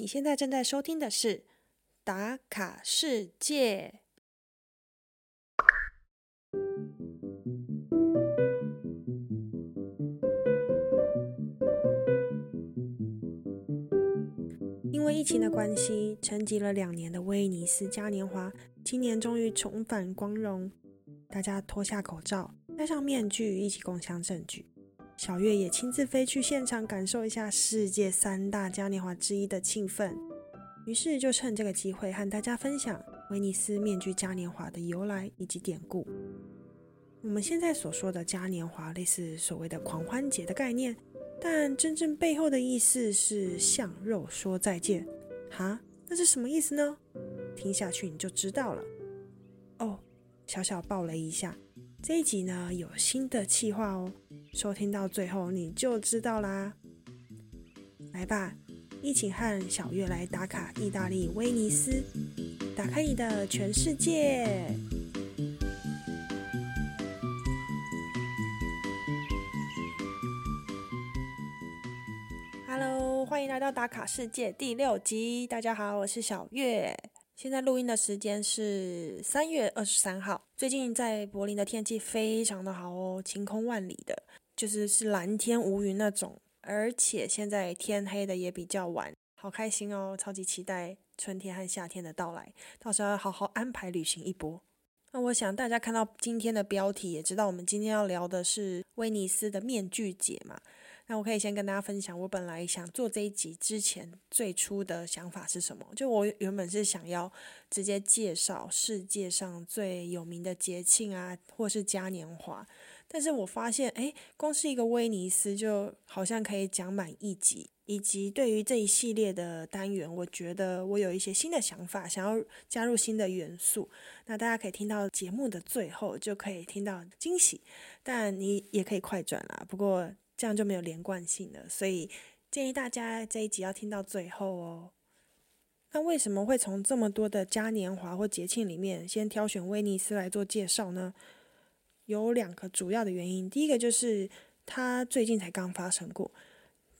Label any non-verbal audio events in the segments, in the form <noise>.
你现在正在收听的是《打卡世界》。因为疫情的关系，沉寂了两年的威尼斯嘉年华，今年终于重返光荣。大家脱下口罩，戴上面具，一起共享盛举。小月也亲自飞去现场，感受一下世界三大嘉年华之一的气氛。于是就趁这个机会和大家分享威尼斯面具嘉年华的由来以及典故。我们现在所说的嘉年华，类似所谓的狂欢节的概念。但真正背后的意思是向肉说再见，哈，那是什么意思呢？听下去你就知道了。哦，小小爆雷一下，这一集呢有新的企划哦，收听到最后你就知道啦。来吧，一起和小月来打卡意大利威尼斯，打开你的全世界。Hello，欢迎来到打卡世界第六集。大家好，我是小月。现在录音的时间是三月二十三号。最近在柏林的天气非常的好哦，晴空万里的，就是是蓝天无云那种。而且现在天黑的也比较晚，好开心哦，超级期待春天和夏天的到来。到时候要好好安排旅行一波。那我想大家看到今天的标题，也知道我们今天要聊的是威尼斯的面具节嘛。那我可以先跟大家分享，我本来想做这一集之前最初的想法是什么？就我原本是想要直接介绍世界上最有名的节庆啊，或是嘉年华。但是我发现，哎，光是一个威尼斯就好像可以讲满一集。以及对于这一系列的单元，我觉得我有一些新的想法，想要加入新的元素。那大家可以听到节目的最后就可以听到惊喜，但你也可以快转啦。不过。这样就没有连贯性了，所以建议大家这一集要听到最后哦。那为什么会从这么多的嘉年华或节庆里面先挑选威尼斯来做介绍呢？有两个主要的原因。第一个就是它最近才刚发生过，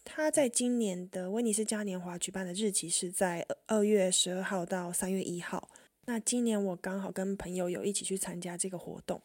它在今年的威尼斯嘉年华举办的日期是在二月十二号到三月一号。那今年我刚好跟朋友有一起去参加这个活动，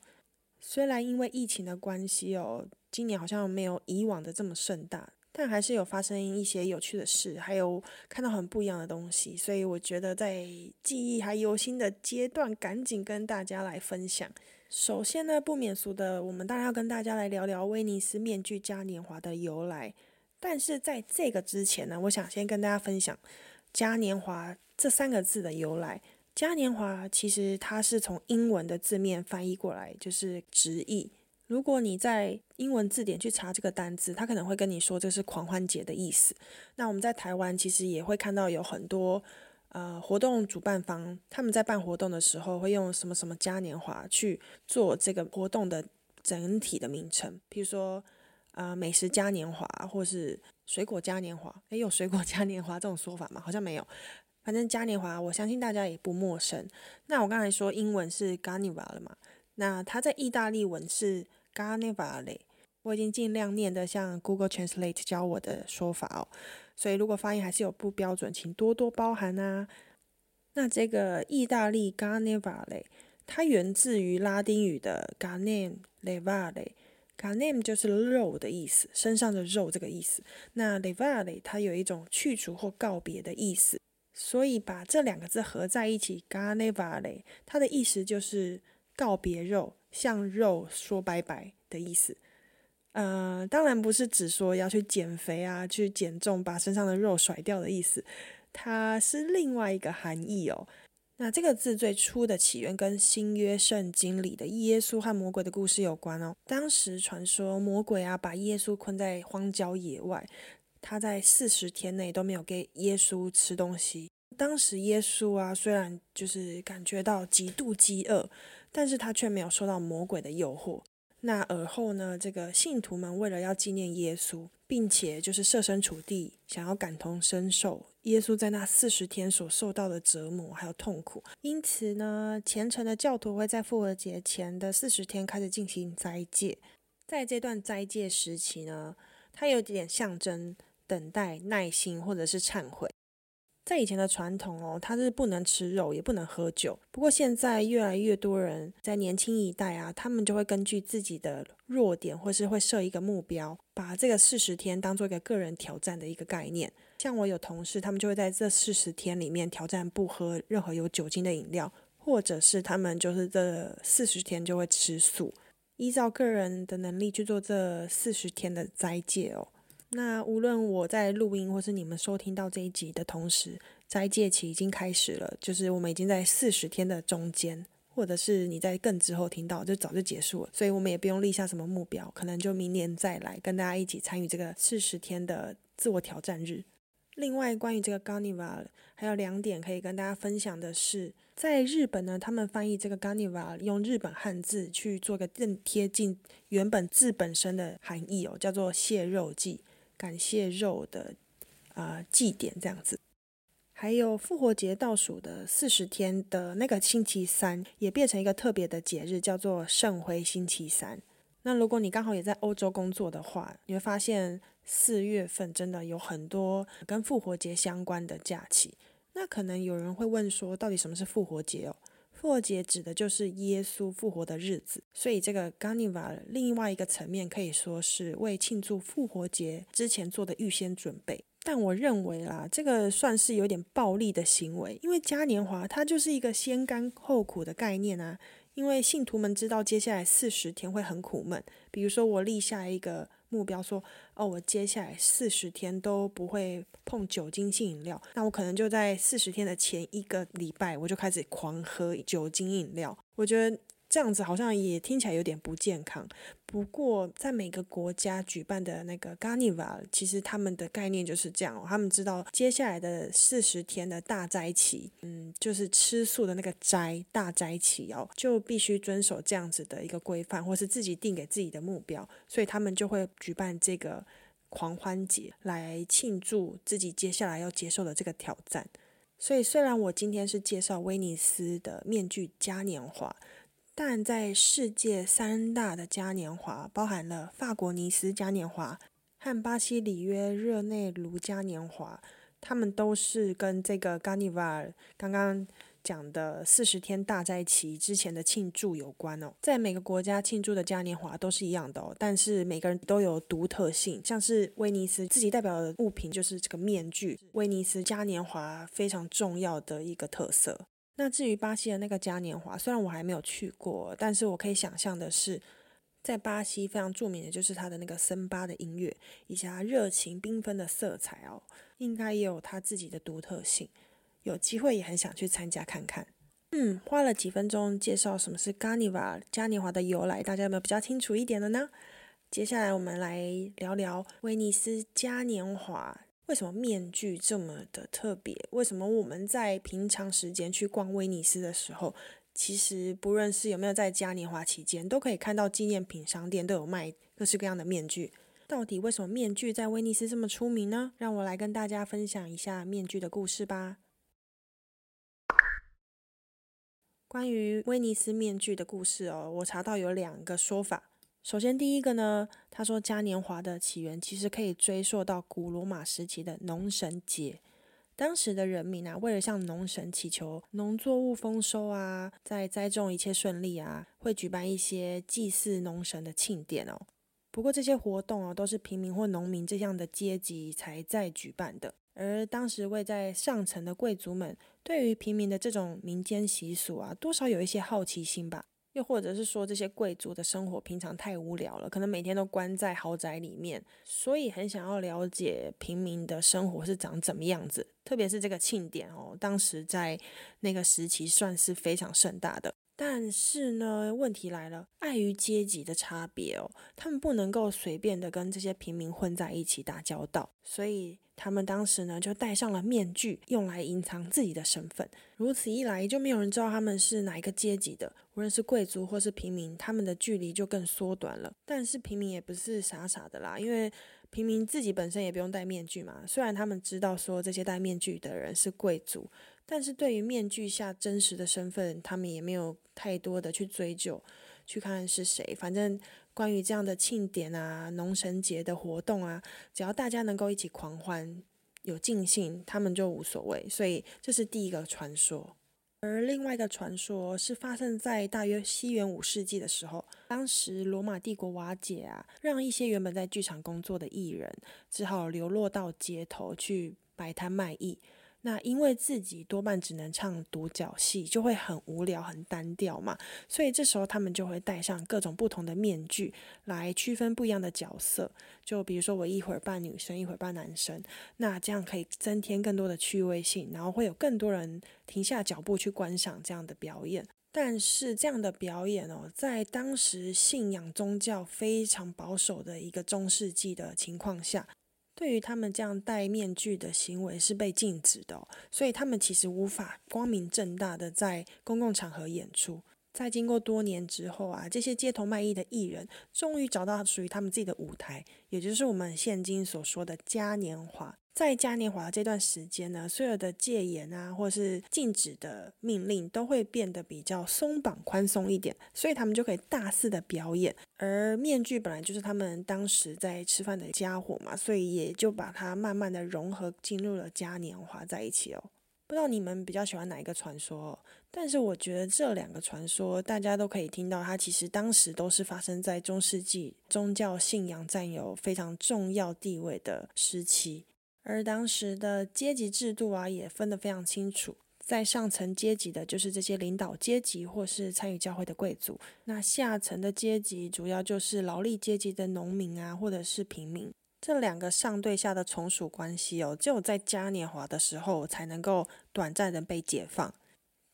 虽然因为疫情的关系哦。今年好像没有以往的这么盛大，但还是有发生一些有趣的事，还有看到很不一样的东西，所以我觉得在记忆还犹新的阶段，赶紧跟大家来分享。首先呢，不免俗的，我们当然要跟大家来聊聊威尼斯面具嘉年华的由来。但是在这个之前呢，我想先跟大家分享嘉年华这三个字的由来。嘉年华其实它是从英文的字面翻译过来，就是直译。如果你在英文字典去查这个单字，它可能会跟你说这是狂欢节的意思。那我们在台湾其实也会看到有很多呃活动主办方他们在办活动的时候会用什么什么嘉年华去做这个活动的整体的名称，比如说呃美食嘉年华或是水果嘉年华。诶，有水果 <laughs> 嘉年华这种说法吗？好像没有。反正嘉年华，我相信大家也不陌生。那我刚才说英文是 Carnival 了嘛？那它在意大利文是 Carnevale，我已经尽量念的像 Google Translate 教我的说法哦，所以如果发音还是有不标准，请多多包涵啊。那这个意大利 Carnevale，它源自于拉丁语的 Carnem Levale，Carnem 就是肉的意思，身上的肉这个意思。那 Levale 它有一种去除或告别的意思，所以把这两个字合在一起 g a n e v a l e 它的意思就是。告别肉，向肉说拜拜的意思。呃，当然不是只说要去减肥啊，去减重，把身上的肉甩掉的意思。它是另外一个含义哦。那这个字最初的起源跟新约圣经里的耶稣和魔鬼的故事有关哦。当时传说魔鬼啊把耶稣困在荒郊野外，他在四十天内都没有给耶稣吃东西。当时耶稣啊虽然就是感觉到极度饥饿。但是他却没有受到魔鬼的诱惑。那而后呢？这个信徒们为了要纪念耶稣，并且就是设身处地想要感同身受耶稣在那四十天所受到的折磨还有痛苦，因此呢，虔诚的教徒会在复活节前的四十天开始进行斋戒。在这段斋戒时期呢，它有点象征等待、耐心或者是忏悔。在以前的传统哦，他是不能吃肉，也不能喝酒。不过现在越来越多人在年轻一代啊，他们就会根据自己的弱点，或是会设一个目标，把这个四十天当做一个个人挑战的一个概念。像我有同事，他们就会在这四十天里面挑战不喝任何有酒精的饮料，或者是他们就是这四十天就会吃素，依照个人的能力去做这四十天的斋戒哦。那无论我在录音，或是你们收听到这一集的同时，斋戒期已经开始了，就是我们已经在四十天的中间，或者是你在更之后听到，就早就结束了，所以我们也不用立下什么目标，可能就明年再来跟大家一起参与这个四十天的自我挑战日。另外，关于这个 Ganiva，还有两点可以跟大家分享的是，在日本呢，他们翻译这个 Ganiva 用日本汉字去做个更贴近原本字本身的含义哦，叫做蟹肉祭。感谢肉的啊祭典这样子，还有复活节倒数的四十天的那个星期三，也变成一个特别的节日，叫做圣辉星期三。那如果你刚好也在欧洲工作的话，你会发现四月份真的有很多跟复活节相关的假期。那可能有人会问说，到底什么是复活节哦？复活节指的就是耶稣复活的日子，所以这个 Ganiva 另外一个层面可以说是为庆祝复活节之前做的预先准备。但我认为啦，这个算是有点暴力的行为，因为嘉年华它就是一个先甘后苦的概念啊。因为信徒们知道接下来四十天会很苦闷，比如说我立下一个。目标说哦，我接下来四十天都不会碰酒精性饮料，那我可能就在四十天的前一个礼拜，我就开始狂喝酒精饮料。我觉得。这样子好像也听起来有点不健康。不过，在每个国家举办的那个 Garniva，其实他们的概念就是这样。他们知道接下来的四十天的大斋期，嗯，就是吃素的那个斋大斋期哦，就必须遵守这样子的一个规范，或是自己定给自己的目标。所以他们就会举办这个狂欢节来庆祝自己接下来要接受的这个挑战。所以，虽然我今天是介绍威尼斯的面具嘉年华。但在世界三大的嘉年华，包含了法国尼斯嘉年华和巴西里约热内卢嘉年华，他们都是跟这个 Ganivar 刚刚讲的四十天大斋期之前的庆祝有关哦。在每个国家庆祝的嘉年华都是一样的哦，但是每个人都有独特性。像是威尼斯自己代表的物品就是这个面具，威尼斯嘉年华非常重要的一个特色。那至于巴西的那个嘉年华，虽然我还没有去过，但是我可以想象的是，在巴西非常著名的就是它的那个森巴的音乐，以及它热情缤纷的色彩哦，应该也有它自己的独特性。有机会也很想去参加看看。嗯，花了几分钟介绍什么是 Garniva 嘉年华的由来，大家有没有比较清楚一点的呢？接下来我们来聊聊威尼斯嘉年华。为什么面具这么的特别？为什么我们在平常时间去逛威尼斯的时候，其实不论是有没有在嘉年华期间，都可以看到纪念品商店都有卖各式各样的面具。到底为什么面具在威尼斯这么出名呢？让我来跟大家分享一下面具的故事吧。关于威尼斯面具的故事哦，我查到有两个说法。首先，第一个呢，他说嘉年华的起源其实可以追溯到古罗马时期的农神节。当时的人民啊，为了向农神祈求农作物丰收啊，在栽种一切顺利啊，会举办一些祭祀农神的庆典哦。不过这些活动哦，都是平民或农民这样的阶级才在举办的。而当时位在上层的贵族们，对于平民的这种民间习俗啊，多少有一些好奇心吧。又或者是说，这些贵族的生活平常太无聊了，可能每天都关在豪宅里面，所以很想要了解平民的生活是长怎么样子。特别是这个庆典哦，当时在那个时期算是非常盛大的。但是呢，问题来了，碍于阶级的差别哦，他们不能够随便的跟这些平民混在一起打交道，所以。他们当时呢，就戴上了面具，用来隐藏自己的身份。如此一来，就没有人知道他们是哪一个阶级的。无论是贵族或是平民，他们的距离就更缩短了。但是平民也不是傻傻的啦，因为平民自己本身也不用戴面具嘛。虽然他们知道说这些戴面具的人是贵族，但是对于面具下真实的身份，他们也没有太多的去追究，去看是谁。反正。关于这样的庆典啊、农神节的活动啊，只要大家能够一起狂欢，有尽兴，他们就无所谓。所以这是第一个传说。而另外一个传说是发生在大约西元五世纪的时候，当时罗马帝国瓦解啊，让一些原本在剧场工作的艺人只好流落到街头去摆摊卖艺。那因为自己多半只能唱独角戏，就会很无聊、很单调嘛，所以这时候他们就会戴上各种不同的面具来区分不一样的角色。就比如说我一会儿扮女生，一会儿扮男生，那这样可以增添更多的趣味性，然后会有更多人停下脚步去观赏这样的表演。但是这样的表演哦，在当时信仰宗教非常保守的一个中世纪的情况下。对于他们这样戴面具的行为是被禁止的，所以他们其实无法光明正大的在公共场合演出。在经过多年之后啊，这些街头卖艺的艺人终于找到属于他们自己的舞台，也就是我们现今所说的嘉年华。在嘉年华这段时间呢，所有的戒严啊，或是禁止的命令都会变得比较松绑、宽松一点，所以他们就可以大肆的表演。而面具本来就是他们当时在吃饭的家伙嘛，所以也就把它慢慢的融合进入了嘉年华在一起哦。不知道你们比较喜欢哪一个传说？但是我觉得这两个传说，大家都可以听到，它其实当时都是发生在中世纪宗教信仰占有非常重要地位的时期。而当时的阶级制度啊，也分得非常清楚。在上层阶级的，就是这些领导阶级或是参与教会的贵族；那下层的阶级，主要就是劳力阶级的农民啊，或者是平民。这两个上对下的从属关系哦，只有在嘉年华的时候才能够短暂的被解放。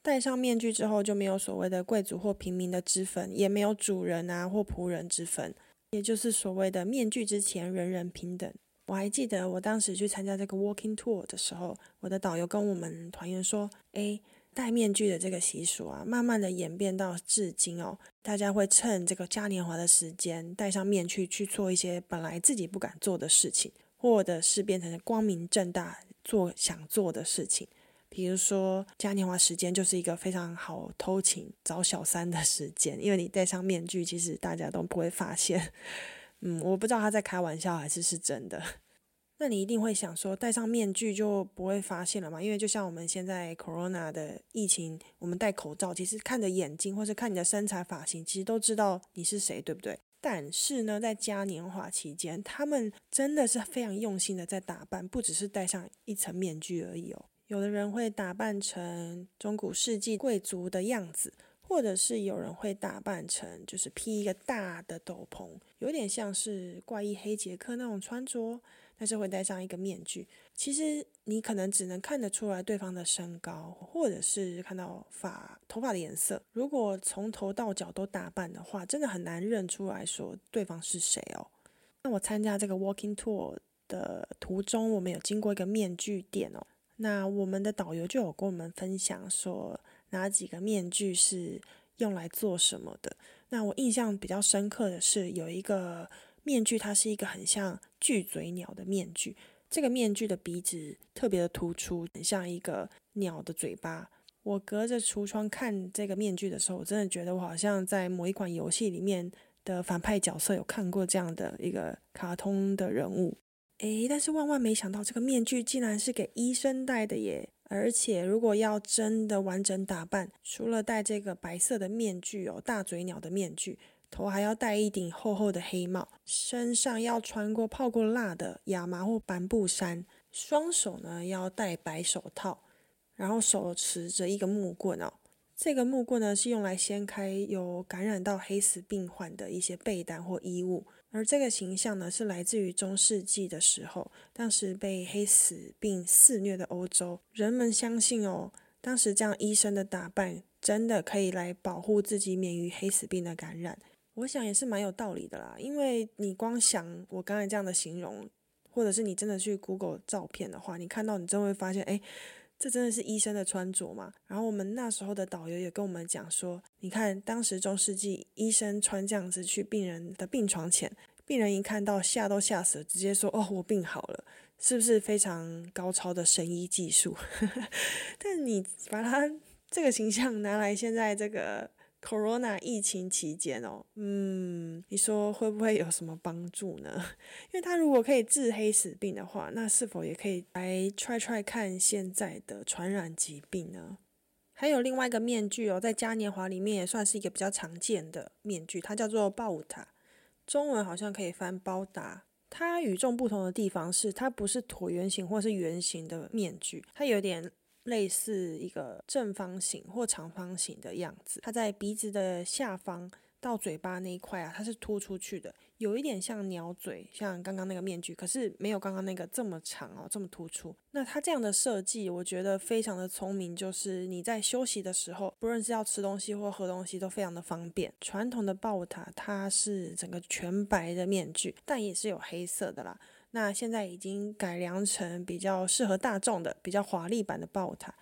戴上面具之后，就没有所谓的贵族或平民的之分，也没有主人啊或仆人之分，也就是所谓的面具之前人人平等。我还记得我当时去参加这个 walking tour 的时候，我的导游跟我们团员说：“诶，戴面具的这个习俗啊，慢慢的演变到至今哦，大家会趁这个嘉年华的时间戴上面具去做一些本来自己不敢做的事情，或者是变成光明正大做想做的事情。比如说嘉年华时间就是一个非常好偷情找小三的时间，因为你戴上面具，其实大家都不会发现。”嗯，我不知道他在开玩笑还是是真的。<laughs> 那你一定会想说，戴上面具就不会发现了吗？因为就像我们现在 corona 的疫情，我们戴口罩，其实看着眼睛或是看你的身材发型，其实都知道你是谁，对不对？但是呢，在嘉年华期间，他们真的是非常用心的在打扮，不只是戴上一层面具而已哦。有的人会打扮成中古世纪贵族的样子。或者是有人会打扮成，就是披一个大的斗篷，有点像是怪异黑杰克那种穿着，但是会戴上一个面具。其实你可能只能看得出来对方的身高，或者是看到发头发的颜色。如果从头到脚都打扮的话，真的很难认出来说对方是谁哦。那我参加这个 walking tour 的途中，我们有经过一个面具店哦，那我们的导游就有跟我们分享说。哪几个面具是用来做什么的？那我印象比较深刻的是有一个面具，它是一个很像巨嘴鸟的面具。这个面具的鼻子特别的突出，很像一个鸟的嘴巴。我隔着橱窗看这个面具的时候，我真的觉得我好像在某一款游戏里面的反派角色有看过这样的一个卡通的人物。诶，但是万万没想到，这个面具竟然是给医生戴的耶！而且，如果要真的完整打扮，除了戴这个白色的面具哦，大嘴鸟的面具，头还要戴一顶厚厚的黑帽，身上要穿过泡过蜡的亚麻或帆布衫，双手呢要戴白手套，然后手持着一个木棍哦。这个木棍呢是用来掀开有感染到黑死病患的一些被单或衣物。而这个形象呢，是来自于中世纪的时候，当时被黑死病肆虐的欧洲，人们相信哦，当时这样医生的打扮真的可以来保护自己免于黑死病的感染。我想也是蛮有道理的啦，因为你光想我刚才这样的形容，或者是你真的去 Google 照片的话，你看到你真会发现，哎。这真的是医生的穿着吗？然后我们那时候的导游也跟我们讲说，你看当时中世纪医生穿这样子去病人的病床前，病人一看到吓都吓死了，直接说：“哦，我病好了。”是不是非常高超的神医技术？<laughs> 但你把他这个形象拿来现在这个 Corona 疫情期间哦，嗯，你说会不会有什么帮助呢？<laughs> 因为它如果可以治黑死病的话，那是否也可以来 try try 看现在的传染疾病呢？还有另外一个面具哦，在嘉年华里面也算是一个比较常见的面具，它叫做鲍塔，中文好像可以翻包达。它与众不同的地方是，它不是椭圆形或是圆形的面具，它有点。类似一个正方形或长方形的样子，它在鼻子的下方到嘴巴那一块啊，它是凸出去的，有一点像鸟嘴，像刚刚那个面具，可是没有刚刚那个这么长哦，这么突出。那它这样的设计，我觉得非常的聪明，就是你在休息的时候，不论是要吃东西或喝东西，都非常的方便。传统的豹塔它是整个全白的面具，但也是有黑色的啦。那现在已经改良成比较适合大众的、比较华丽版的豹塔。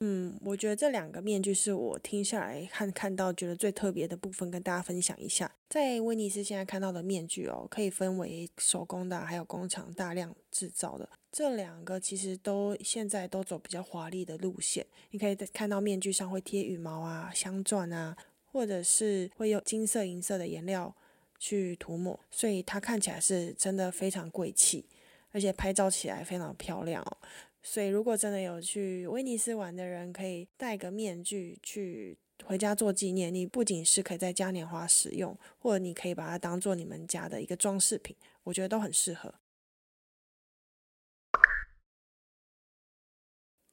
嗯，我觉得这两个面具是我听下来看看到觉得最特别的部分，跟大家分享一下。在威尼斯现在看到的面具哦，可以分为手工的，还有工厂大量制造的。这两个其实都现在都走比较华丽的路线。你可以看到面具上会贴羽毛啊、镶钻啊，或者是会用金色、银色的颜料。去涂抹，所以它看起来是真的非常贵气，而且拍照起来非常漂亮哦。所以如果真的有去威尼斯玩的人，可以戴个面具去回家做纪念。你不仅是可以在嘉年华使用，或者你可以把它当做你们家的一个装饰品，我觉得都很适合。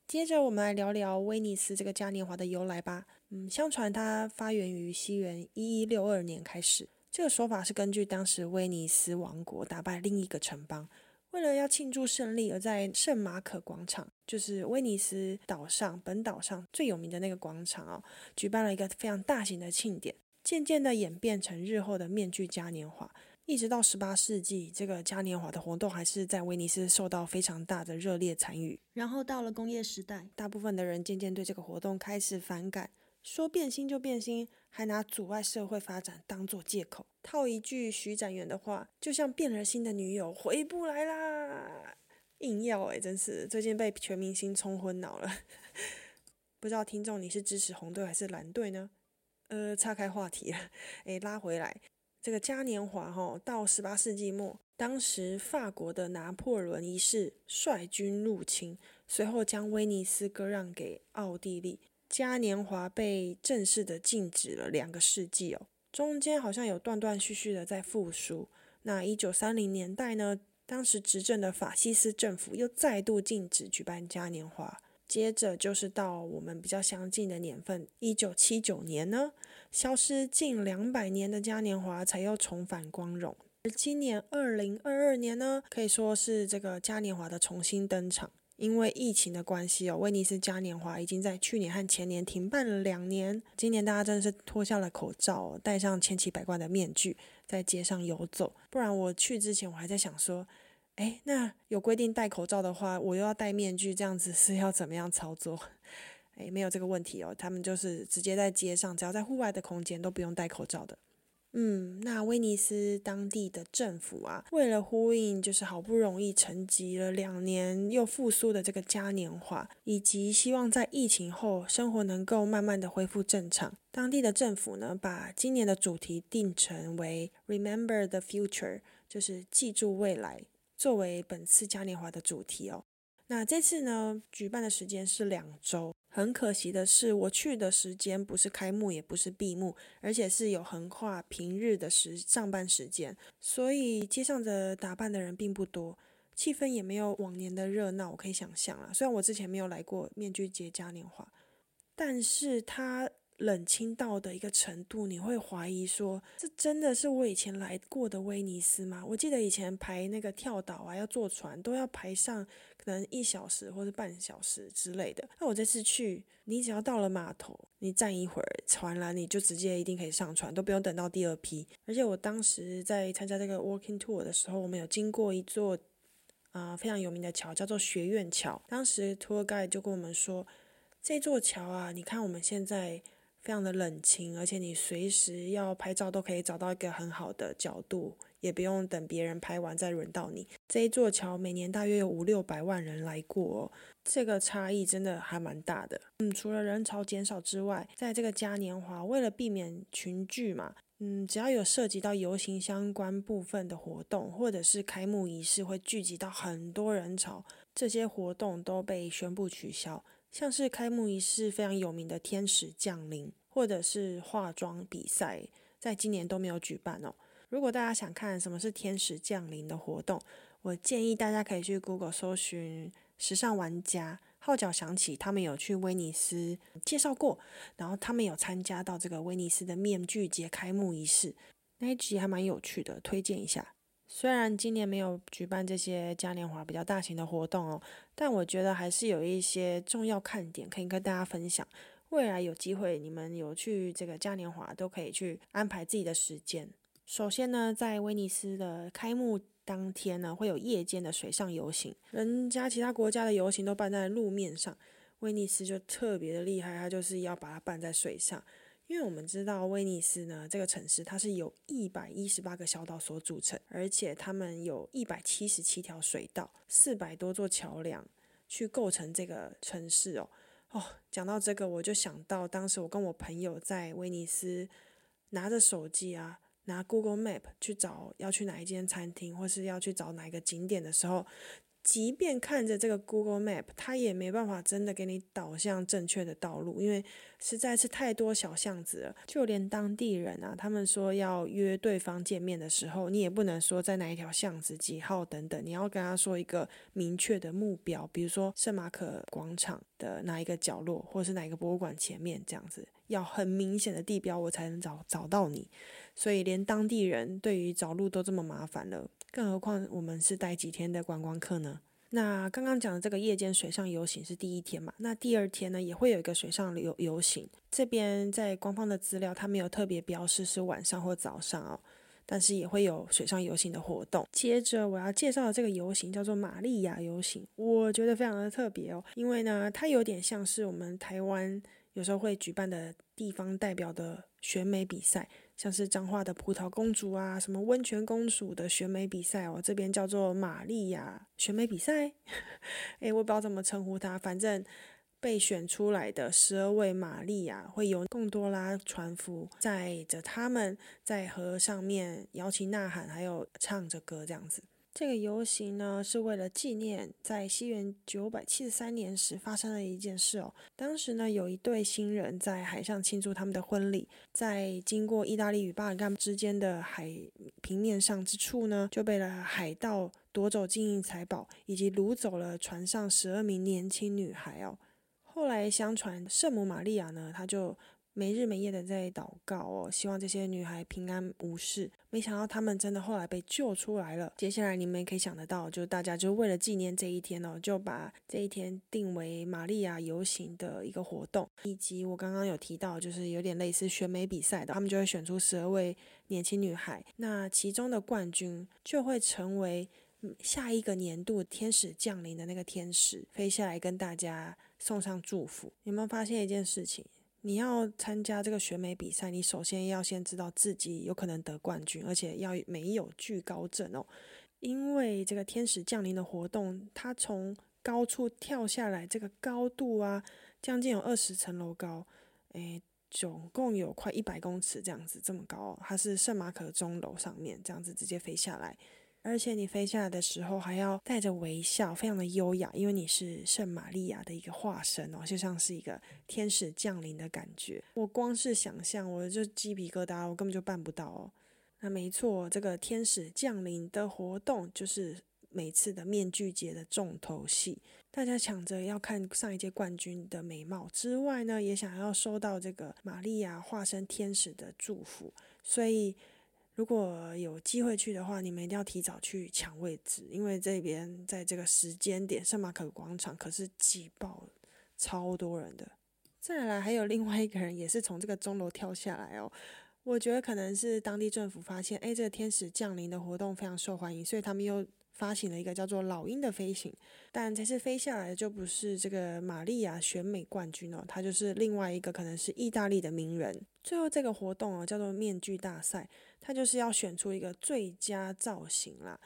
接着我们来聊聊威尼斯这个嘉年华的由来吧。嗯，相传它发源于西元一一六二年开始。这个说法是根据当时威尼斯王国打败另一个城邦，为了要庆祝胜利，而在圣马可广场，就是威尼斯岛上本岛上最有名的那个广场哦，举办了一个非常大型的庆典，渐渐的演变成日后的面具嘉年华。一直到十八世纪，这个嘉年华的活动还是在威尼斯受到非常大的热烈参与。然后到了工业时代，大部分的人渐渐对这个活动开始反感。说变心就变心，还拿阻碍社会发展当做借口。套一句徐展元的话，就像变了心的女友回不来啦，硬要诶，真是最近被全明星冲昏脑了。<laughs> 不知道听众你是支持红队还是蓝队呢？呃，岔开话题了，诶，拉回来，这个嘉年华哈，到十八世纪末，当时法国的拿破仑一世率军入侵，随后将威尼斯割让给奥地利。嘉年华被正式的禁止了两个世纪哦，中间好像有断断续续的在复苏。那一九三零年代呢，当时执政的法西斯政府又再度禁止举办嘉年华。接着就是到我们比较相近的年份，一九七九年呢，消失近两百年的嘉年华才又重返光荣。而今年二零二二年呢，可以说是这个嘉年华的重新登场。因为疫情的关系哦，威尼斯嘉年华已经在去年和前年停办了两年。今年大家真的是脱下了口罩，戴上千奇百怪的面具，在街上游走。不然我去之前，我还在想说，哎，那有规定戴口罩的话，我又要戴面具，这样子是要怎么样操作？哎，没有这个问题哦，他们就是直接在街上，只要在户外的空间都不用戴口罩的。嗯，那威尼斯当地的政府啊，为了呼应就是好不容易沉寂了两年又复苏的这个嘉年华，以及希望在疫情后生活能够慢慢的恢复正常，当地的政府呢，把今年的主题定成为 Remember the Future，就是记住未来，作为本次嘉年华的主题哦。那这次呢，举办的时间是两周。很可惜的是，我去的时间不是开幕，也不是闭幕，而且是有横跨平日的时上班时间，所以街上的打扮的人并不多，气氛也没有往年的热闹。我可以想象了，虽然我之前没有来过面具节嘉年华，但是它。冷清到的一个程度，你会怀疑说，这真的是我以前来过的威尼斯吗？我记得以前排那个跳岛啊，要坐船都要排上可能一小时或者半小时之类的。那我这次去，你只要到了码头，你站一会儿，船来你就直接一定可以上船，都不用等到第二批。而且我当时在参加这个 walking tour 的时候，我们有经过一座啊非常有名的桥，叫做学院桥。当时 tour guide 就跟我们说，这座桥啊，你看我们现在。非常的冷清，而且你随时要拍照都可以找到一个很好的角度，也不用等别人拍完再轮到你。这一座桥每年大约有五六百万人来过，这个差异真的还蛮大的。嗯，除了人潮减少之外，在这个嘉年华，为了避免群聚嘛，嗯，只要有涉及到游行相关部分的活动，或者是开幕仪式会聚集到很多人潮，这些活动都被宣布取消。像是开幕仪式非常有名的天使降临，或者是化妆比赛，在今年都没有举办哦。如果大家想看什么是天使降临的活动，我建议大家可以去 Google 搜寻“时尚玩家”，号角响起，他们有去威尼斯介绍过，然后他们有参加到这个威尼斯的面具节开幕仪式，那一集还蛮有趣的，推荐一下。虽然今年没有举办这些嘉年华比较大型的活动哦，但我觉得还是有一些重要看点可以跟大家分享。未来有机会，你们有去这个嘉年华，都可以去安排自己的时间。首先呢，在威尼斯的开幕当天呢，会有夜间的水上游行。人家其他国家的游行都办在路面上，威尼斯就特别的厉害，它就是要把它办在水上。因为我们知道威尼斯呢，这个城市它是由一百一十八个小岛所组成，而且他们有一百七十七条水道，四百多座桥梁去构成这个城市哦。哦，讲到这个，我就想到当时我跟我朋友在威尼斯拿着手机啊，拿 Google Map 去找要去哪一间餐厅，或是要去找哪一个景点的时候。即便看着这个 Google Map，它也没办法真的给你导向正确的道路，因为实在是太多小巷子了。就连当地人啊，他们说要约对方见面的时候，你也不能说在哪一条巷子几号等等，你要跟他说一个明确的目标，比如说圣马可广场的哪一个角落，或是哪一个博物馆前面这样子，要很明显的地标，我才能找找到你。所以连当地人对于找路都这么麻烦了。更何况我们是待几天的观光客呢？那刚刚讲的这个夜间水上游行是第一天嘛？那第二天呢也会有一个水上游游行。这边在官方的资料，它没有特别标示是晚上或早上哦，但是也会有水上游行的活动。接着我要介绍的这个游行叫做玛利亚游行，我觉得非常的特别哦，因为呢它有点像是我们台湾有时候会举办的地方代表的选美比赛。像是彰化的葡萄公主啊，什么温泉公主的选美比赛哦，这边叫做玛丽亚选美比赛。<laughs> 诶，我不知道怎么称呼她，反正被选出来的十二位玛丽亚会有贡多拉船夫载着他们在河上面摇旗呐喊，还有唱着歌这样子。这个游行呢，是为了纪念在西元九百七十三年时发生的一件事哦。当时呢，有一对新人在海上庆祝他们的婚礼，在经过意大利与巴尔干之间的海平面上之处呢，就被了海盗夺走金银财宝，以及掳走了船上十二名年轻女孩哦。后来相传，圣母玛利亚呢，她就。没日没夜的在祷告哦，希望这些女孩平安无事。没想到她们真的后来被救出来了。接下来你们也可以想得到，就大家就为了纪念这一天哦，就把这一天定为玛利亚游行的一个活动。以及我刚刚有提到，就是有点类似选美比赛的，他们就会选出十二位年轻女孩，那其中的冠军就会成为下一个年度天使降临的那个天使，飞下来跟大家送上祝福。有没有发现一件事情？你要参加这个选美比赛，你首先要先知道自己有可能得冠军，而且要没有惧高症哦。因为这个天使降临的活动，它从高处跳下来，这个高度啊，将近有二十层楼高，诶，总共有快一百公尺这样子这么高哦。它是圣马可钟楼上面这样子直接飞下来。而且你飞下来的时候还要带着微笑，非常的优雅，因为你是圣玛利亚的一个化身哦，就像是一个天使降临的感觉。我光是想象我就鸡皮疙瘩，我根本就办不到哦。那没错，这个天使降临的活动就是每次的面具节的重头戏，大家抢着要看上一届冠军的美貌之外呢，也想要收到这个玛利亚化身天使的祝福，所以。如果有机会去的话，你们一定要提早去抢位置，因为这边在这个时间点，圣马可广场可是挤爆了，超多人的。再来，还有另外一个人也是从这个钟楼跳下来哦。我觉得可能是当地政府发现，哎，这个天使降临的活动非常受欢迎，所以他们又发行了一个叫做“老鹰”的飞行，但这次飞下来的就不是这个玛利亚选美冠军哦，他就是另外一个可能是意大利的名人。最后这个活动哦叫做面具大赛，它就是要选出一个最佳造型啦。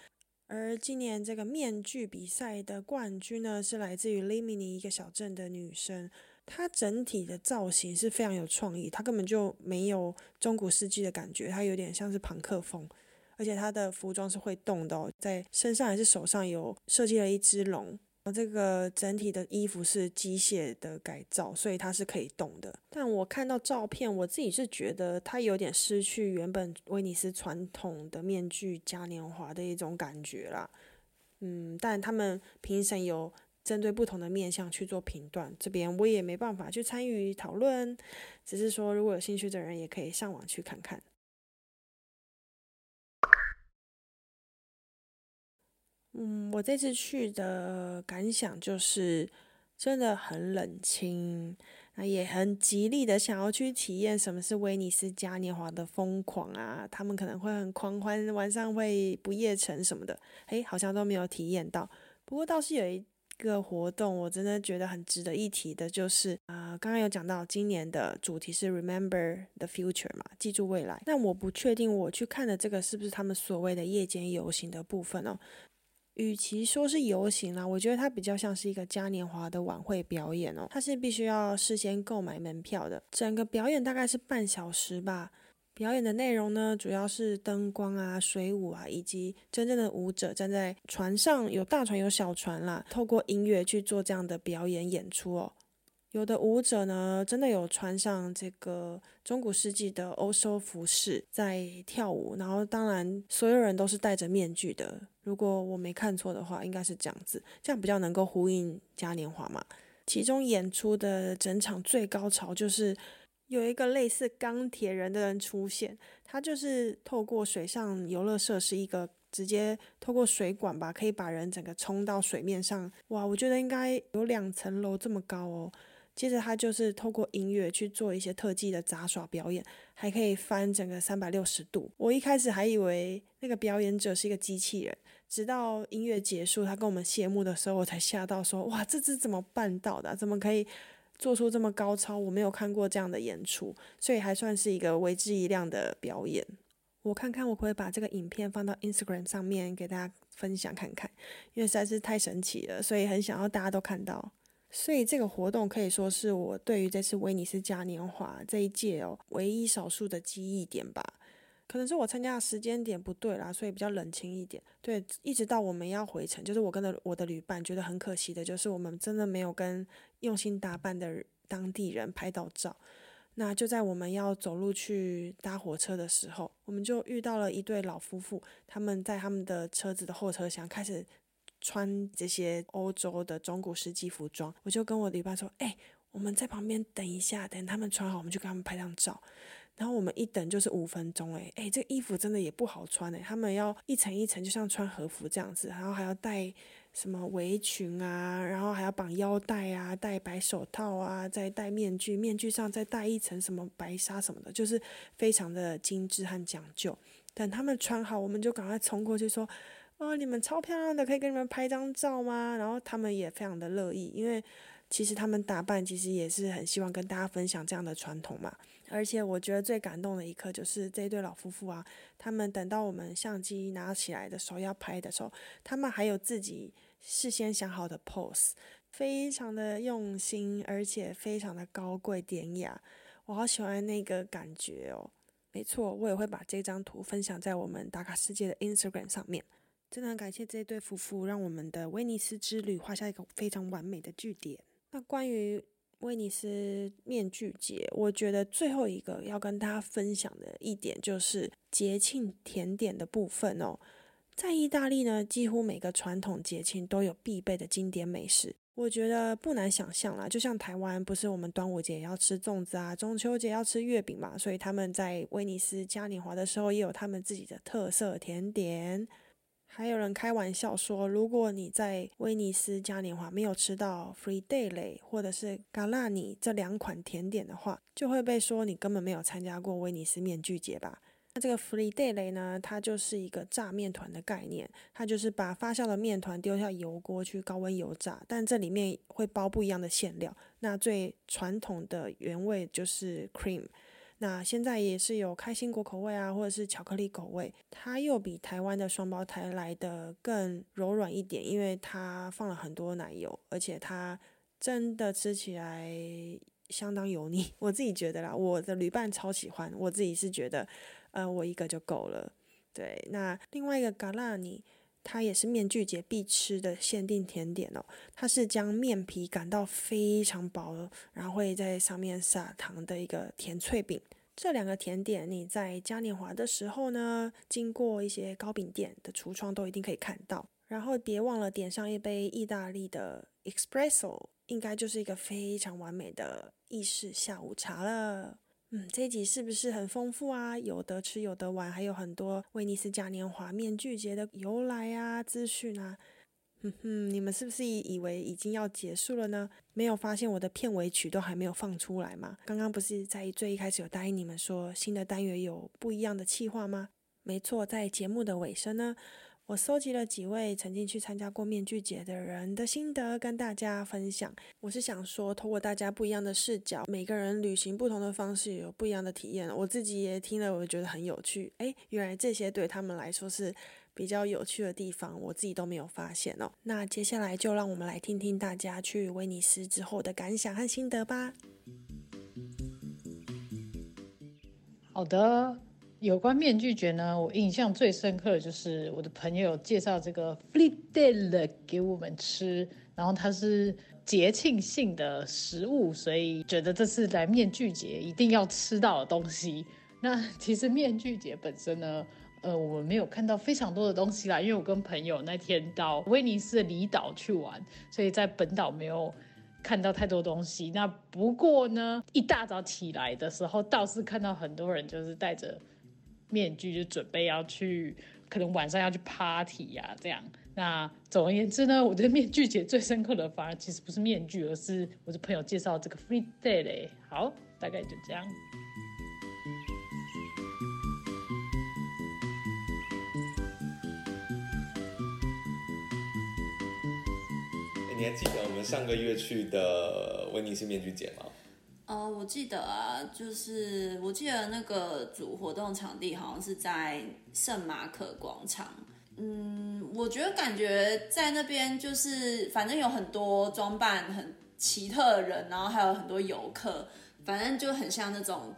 而今年这个面具比赛的冠军呢，是来自于利米尼一个小镇的女生。她整体的造型是非常有创意，她根本就没有中古世纪的感觉，她有点像是朋克风。而且它的服装是会动的哦，在身上还是手上有设计了一只龙。这个整体的衣服是机械的改造，所以它是可以动的。但我看到照片，我自己是觉得它有点失去原本威尼斯传统的面具嘉年华的一种感觉啦。嗯，但他们评审有针对不同的面向去做评断，这边我也没办法去参与讨论，只是说如果有兴趣的人也可以上网去看看。嗯，我这次去的感想就是真的很冷清，那也很极力的想要去体验什么是威尼斯嘉年华的疯狂啊！他们可能会很狂欢，晚上会不夜城什么的，诶，好像都没有体验到。不过倒是有一个活动，我真的觉得很值得一提的，就是啊，刚刚有讲到今年的主题是 Remember the Future 嘛，记住未来。但我不确定我去看的这个是不是他们所谓的夜间游行的部分哦。与其说是游行啦，我觉得它比较像是一个嘉年华的晚会表演哦。它是必须要事先购买门票的，整个表演大概是半小时吧。表演的内容呢，主要是灯光啊、水舞啊，以及真正的舞者站在船上，有大船有小船啦，透过音乐去做这样的表演演出哦。有的舞者呢，真的有穿上这个中古世纪的欧洲服饰在跳舞，然后当然所有人都是戴着面具的。如果我没看错的话，应该是这样子，这样比较能够呼应嘉年华嘛。其中演出的整场最高潮就是有一个类似钢铁人的人出现，他就是透过水上游乐设施一个直接透过水管吧，可以把人整个冲到水面上。哇，我觉得应该有两层楼这么高哦。接着他就是透过音乐去做一些特技的杂耍表演，还可以翻整个三百六十度。我一开始还以为那个表演者是一个机器人，直到音乐结束，他跟我们谢幕的时候，我才吓到说：“哇，这只怎么办到的？怎么可以做出这么高超？我没有看过这样的演出，所以还算是一个为之一亮的表演。”我看看我可以把这个影片放到 Instagram 上面给大家分享看看，因为实在是太神奇了，所以很想要大家都看到。所以这个活动可以说是我对于这次威尼斯嘉年华这一届哦唯一少数的记忆点吧。可能是我参加的时间点不对啦，所以比较冷清一点。对，一直到我们要回程，就是我跟的我的旅伴觉得很可惜的，就是我们真的没有跟用心打扮的当地人拍到照。那就在我们要走路去搭火车的时候，我们就遇到了一对老夫妇，他们在他们的车子的后车厢开始。穿这些欧洲的中古世纪服装，我就跟我旅伴说：“哎，我们在旁边等一下，等他们穿好，我们就跟他们拍张照。”然后我们一等就是五分钟，哎哎，这衣服真的也不好穿哎，他们要一层一层，就像穿和服这样子，然后还要戴什么围裙啊，然后还要绑腰带啊，戴白手套啊，再戴面具，面具上再戴一层什么白纱什么的，就是非常的精致和讲究。等他们穿好，我们就赶快冲过去说。哦，你们超漂亮的，可以跟你们拍张照吗？然后他们也非常的乐意，因为其实他们打扮其实也是很希望跟大家分享这样的传统嘛。而且我觉得最感动的一刻就是这一对老夫妇啊，他们等到我们相机拿起来的时候要拍的时候，他们还有自己事先想好的 pose，非常的用心，而且非常的高贵典雅。我好喜欢那个感觉哦。没错，我也会把这张图分享在我们打卡世界的 Instagram 上面。真的很感谢这对夫妇，让我们的威尼斯之旅画下一个非常完美的句点。那关于威尼斯面具节，我觉得最后一个要跟大家分享的一点就是节庆甜点的部分哦。在意大利呢，几乎每个传统节庆都有必备的经典美食，我觉得不难想象啦。就像台湾，不是我们端午节要吃粽子啊，中秋节要吃月饼嘛，所以他们在威尼斯嘉年华的时候，也有他们自己的特色甜点。还有人开玩笑说，如果你在威尼斯嘉年华没有吃到 Free Day 或者是 Galani 这两款甜点的话，就会被说你根本没有参加过威尼斯面具节吧。那这个弗里戴雷呢，它就是一个炸面团的概念，它就是把发酵的面团丢下油锅去高温油炸，但这里面会包不一样的馅料。那最传统的原味就是 cream。那现在也是有开心果口味啊，或者是巧克力口味，它又比台湾的双胞胎来的更柔软一点，因为它放了很多奶油，而且它真的吃起来相当油腻。我自己觉得啦，我的旅伴超喜欢，我自己是觉得，呃，我一个就够了。对，那另外一个嘎拉尼，它也是面具节必吃的限定甜点哦，它是将面皮擀到非常薄，然后会在上面撒糖的一个甜脆饼。这两个甜点，你在嘉年华的时候呢，经过一些糕饼店的橱窗都一定可以看到。然后别忘了点上一杯意大利的 espresso，应该就是一个非常完美的意式下午茶了。嗯，这一集是不是很丰富啊？有得吃有得玩，还有很多威尼斯嘉年华面具节的由来啊、资讯啊。哼哼，你们是不是以为已经要结束了呢？没有发现我的片尾曲都还没有放出来吗？刚刚不是在最一开始有答应你们说新的单元有不一样的企划吗？没错，在节目的尾声呢，我搜集了几位曾经去参加过面具节的人的心得跟大家分享。我是想说，透过大家不一样的视角，每个人旅行不同的方式有不一样的体验。我自己也听了，我觉得很有趣。诶，原来这些对他们来说是。比较有趣的地方，我自己都没有发现哦。那接下来就让我们来听听大家去威尼斯之后的感想和心得吧。好的，有关面具节呢，我印象最深刻的就是我的朋友介绍这个 f l i p d e l 给我们吃，然后它是节庆性的食物，所以觉得这次来面具节一定要吃到的东西。那其实面具节本身呢？呃，我们没有看到非常多的东西啦，因为我跟朋友那天到威尼斯的离岛去玩，所以在本岛没有看到太多东西。那不过呢，一大早起来的时候，倒是看到很多人就是带着面具，就准备要去，可能晚上要去 party 呀，这样。那总而言之呢，我对面具节最深刻的，反而其实不是面具，而是我的朋友介绍这个 free <laughs> day 嘞。好，大概就这样。你还记得我们上个月去的威尼斯面具节吗？呃，我记得啊，就是我记得那个主活动场地好像是在圣马可广场。嗯，我觉得感觉在那边就是反正有很多装扮很奇特的人，然后还有很多游客，反正就很像那种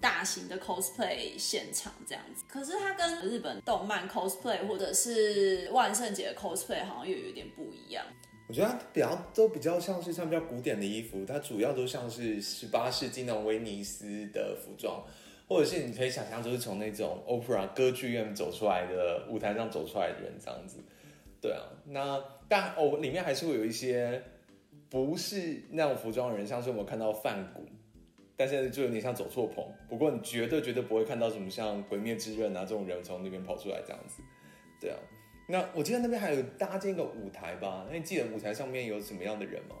大型的 cosplay 现场这样子。可是它跟日本动漫 cosplay 或者是万圣节 cosplay 好像又有点不一样。我觉得它比较都比较像是像比较古典的衣服，它主要都像是十八世纪那种威尼斯的服装，或者是你可以想象就是从那种 opera 歌剧院走出来的舞台上走出来的人这样子。对啊，那但哦里面还是会有一些不是那种服装的人，像是我们看到范古，但现在就有点像走错棚。不过你绝对绝对不会看到什么像鬼灭之刃啊这种人从那边跑出来这样子。对啊。那我记得那边还有搭建一个舞台吧？那你记得舞台上面有什么样的人吗？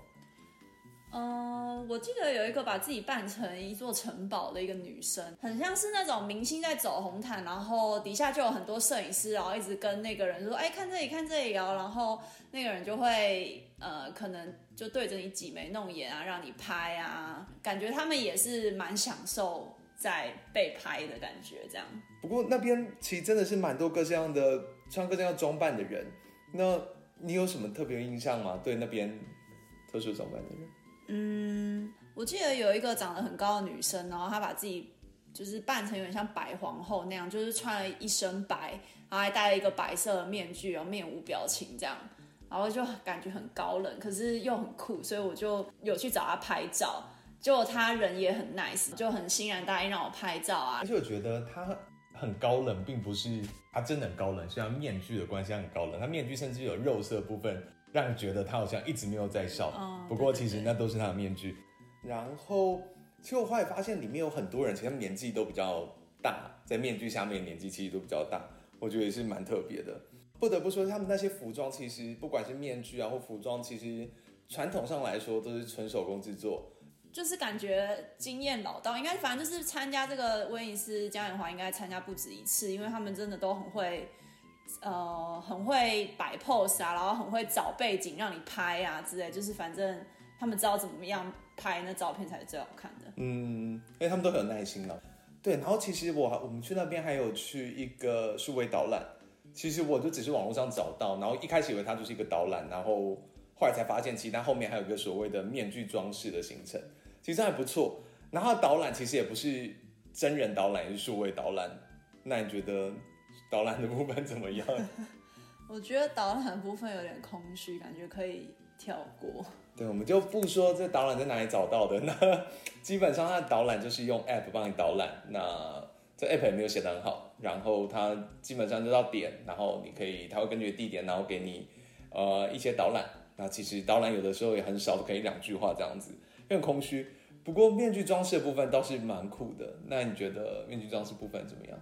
嗯，我记得有一个把自己扮成一座城堡的一个女生，很像是那种明星在走红毯，然后底下就有很多摄影师，然后一直跟那个人说：“哎，看这里，看这里哦。”然后那个人就会呃，可能就对着你挤眉弄眼啊，让你拍啊，感觉他们也是蛮享受在被拍的感觉，这样。不过那边其实真的是蛮多各式样的。穿各种样装扮的人，那你有什么特别印象吗？对那边特殊装扮的人？嗯，我记得有一个长得很高的女生，然后她把自己就是扮成有点像白皇后那样，就是穿了一身白，然后还戴了一个白色的面具，然后面无表情这样，然后就感觉很高冷，可是又很酷，所以我就有去找她拍照，结果她人也很 nice，就很欣然答应让我拍照啊。而且我觉得她。很高冷，并不是他真的很高冷，是他面具的关系很高冷。他面具甚至有肉色部分，让人觉得他好像一直没有在笑。不过其实那都是他的面具。然后，其实我后来发现里面有很多人，其实年纪都比较大，在面具下面年纪其实都比较大，我觉得也是蛮特别的。不得不说，他们那些服装其实不管是面具啊或服装，其实传统上来说都是纯手工制作。就是感觉经验老道，应该反正就是参加这个威尼斯嘉年华，应该参加不止一次，因为他们真的都很会，呃，很会摆 pose 啊，然后很会找背景让你拍啊之类，就是反正他们知道怎么样拍那照片才是最好看的。嗯，因为他们都很有耐心啊。对，然后其实我我们去那边还有去一个数位导览，其实我就只是网络上找到，然后一开始以为它就是一个导览，然后后来才发现，其实它后面还有一个所谓的面具装饰的行程。其实还不错，然后导览其实也不是真人导览，也是数位导览。那你觉得导览的部分怎么样？<laughs> 我觉得导览的部分有点空虚，感觉可以跳过。对，我们就不说这导览在哪里找到的。那 <laughs> 基本上它的导览就是用 App 帮你导览。那这 App 也没有写得很好，然后它基本上就到点，然后你可以，它会根据地点，然后给你呃一些导览。那其实导览有的时候也很少，可以两句话这样子。更空虚，不过面具装饰的部分倒是蛮酷的。那你觉得面具装饰部分怎么样？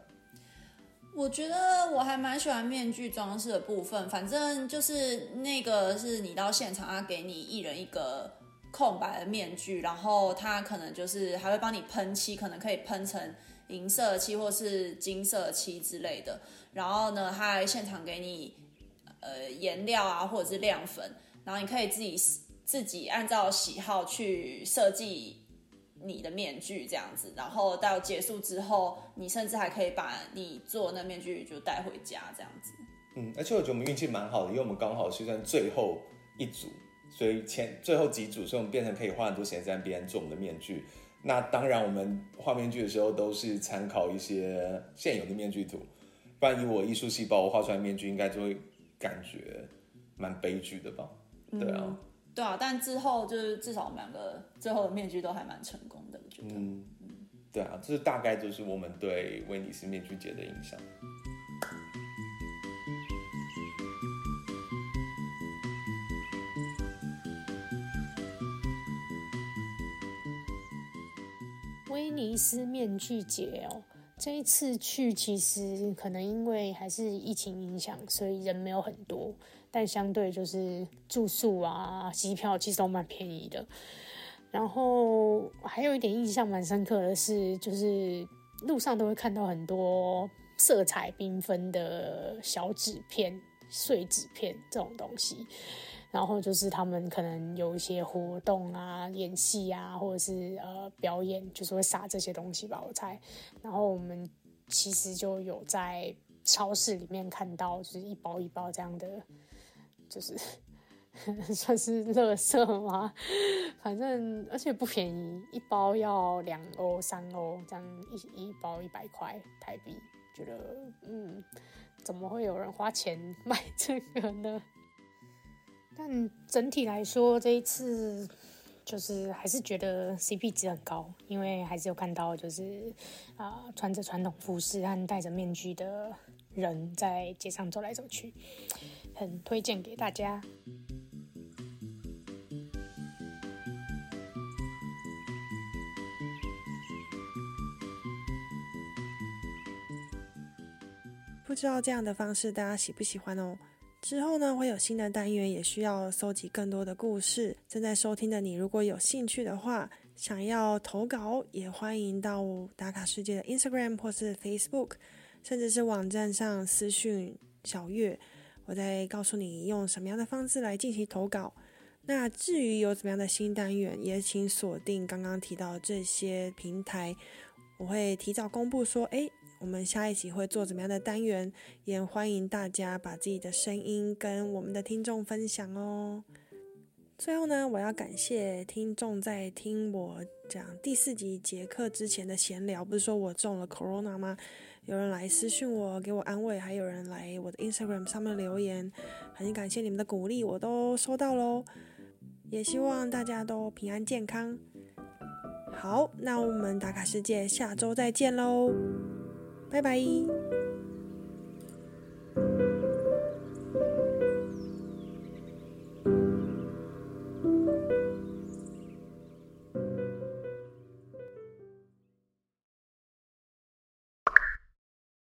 我觉得我还蛮喜欢面具装饰的部分。反正就是那个是你到现场，他给你一人一个空白的面具，然后他可能就是还会帮你喷漆，可能可以喷成银色漆或是金色漆之类的。然后呢，他还现场给你呃颜料啊，或者是亮粉，然后你可以自己。自己按照喜好去设计你的面具，这样子，然后到结束之后，你甚至还可以把你做那面具就带回家，这样子。嗯，而且我觉得我们运气蛮好的，因为我们刚好是在最后一组，所以前最后几组，所以我们变成可以花很多时间在那边做我们的面具。那当然，我们画面具的时候都是参考一些现有的面具图，不然以我艺术细胞，我画出来面具应该就会感觉蛮悲剧的吧？对啊。对啊，但之后就是至少我们两个最后的面具都还蛮成功的，我觉得。嗯嗯，对啊，这是大概就是我们对威尼斯面具节的印象。威尼斯面具节哦，这一次去其实可能因为还是疫情影响，所以人没有很多。但相对就是住宿啊、机票其实都蛮便宜的。然后还有一点印象蛮深刻的是，就是路上都会看到很多色彩缤纷的小纸片、碎纸片这种东西。然后就是他们可能有一些活动啊、演戏啊，或者是呃表演，就是会撒这些东西吧，我猜。然后我们其实就有在超市里面看到，就是一包一包这样的。就是 <laughs> 算是乐色吗？<laughs> 反正而且不便宜，一包要两欧、三欧这样，一一包一百块台币。觉得嗯，怎么会有人花钱 <laughs> 买这个呢？但整体来说，这一次就是还是觉得 CP 值很高，因为还是有看到就是啊，穿着传统服饰和戴着面具的人在街上走来走去。很推荐给大家。不知道这样的方式大家喜不喜欢哦？之后呢会有新的单元，也需要搜集更多的故事。正在收听的你，如果有兴趣的话，想要投稿，也欢迎到打卡世界的 Instagram 或是 Facebook，甚至是网站上私讯小月。我再告诉你用什么样的方式来进行投稿。那至于有怎么样的新单元，也请锁定刚刚提到这些平台，我会提早公布说，诶，我们下一集会做怎么样的单元，也欢迎大家把自己的声音跟我们的听众分享哦。最后呢，我要感谢听众在听我讲第四集杰克之前的闲聊，不是说我中了 corona 吗？有人来私讯我，给我安慰，还有人来我的 Instagram 上面留言，很感谢你们的鼓励，我都收到喽。也希望大家都平安健康。好，那我们打卡世界下周再见喽，拜拜。